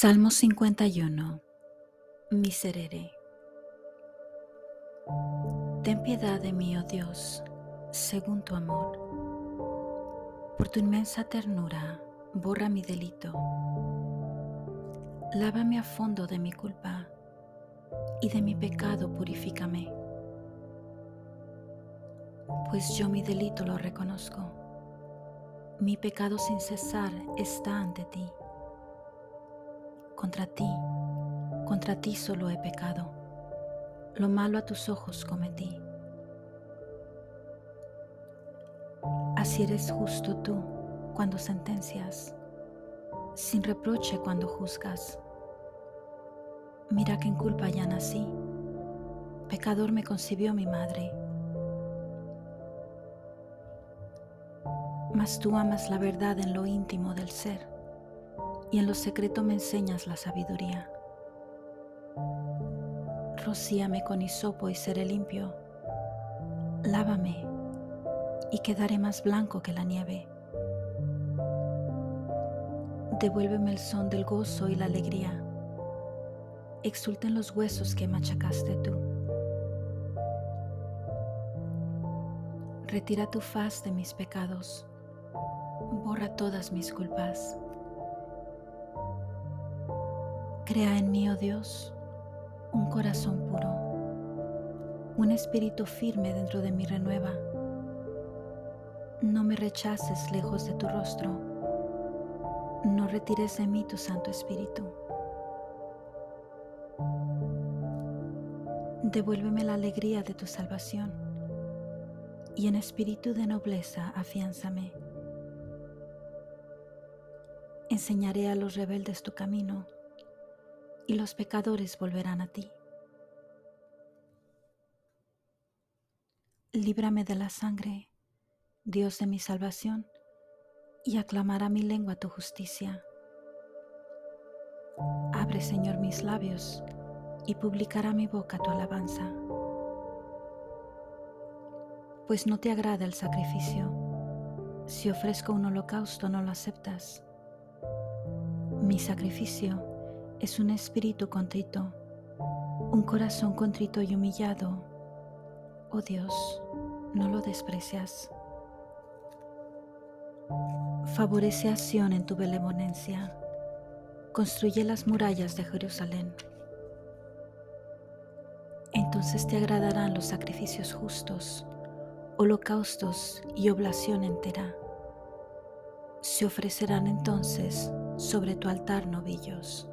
Salmo 51 Miserere Ten piedad de mí, oh Dios, según tu amor. Por tu inmensa ternura, borra mi delito. Lávame a fondo de mi culpa y de mi pecado purifícame. Pues yo mi delito lo reconozco. Mi pecado sin cesar está ante ti contra ti, contra ti solo he pecado. Lo malo a tus ojos cometí. Así eres justo tú cuando sentencias, sin reproche cuando juzgas. Mira que en culpa ya nací, pecador me concibió mi madre. Mas tú amas la verdad en lo íntimo del ser y en lo secreto me enseñas la sabiduría. Rocíame con hisopo y seré limpio. Lávame y quedaré más blanco que la nieve. Devuélveme el son del gozo y la alegría. Exulten los huesos que machacaste tú. Retira tu faz de mis pecados. Borra todas mis culpas. Crea en mí, oh Dios, un corazón puro, un espíritu firme dentro de mí renueva. No me rechaces lejos de tu rostro, no retires de mí tu Santo Espíritu. Devuélveme la alegría de tu salvación y en espíritu de nobleza afiánzame. Enseñaré a los rebeldes tu camino y los pecadores volverán a ti. Líbrame de la sangre, Dios de mi salvación, y aclamará mi lengua tu justicia. Abre, Señor, mis labios, y publicará mi boca tu alabanza. Pues no te agrada el sacrificio. Si ofrezco un holocausto no lo aceptas. Mi sacrificio es un espíritu contrito, un corazón contrito y humillado. Oh Dios, no lo desprecias. Favorece a en tu benevolencia. Construye las murallas de Jerusalén. Entonces te agradarán los sacrificios justos, holocaustos y oblación entera. Se ofrecerán entonces sobre tu altar novillos.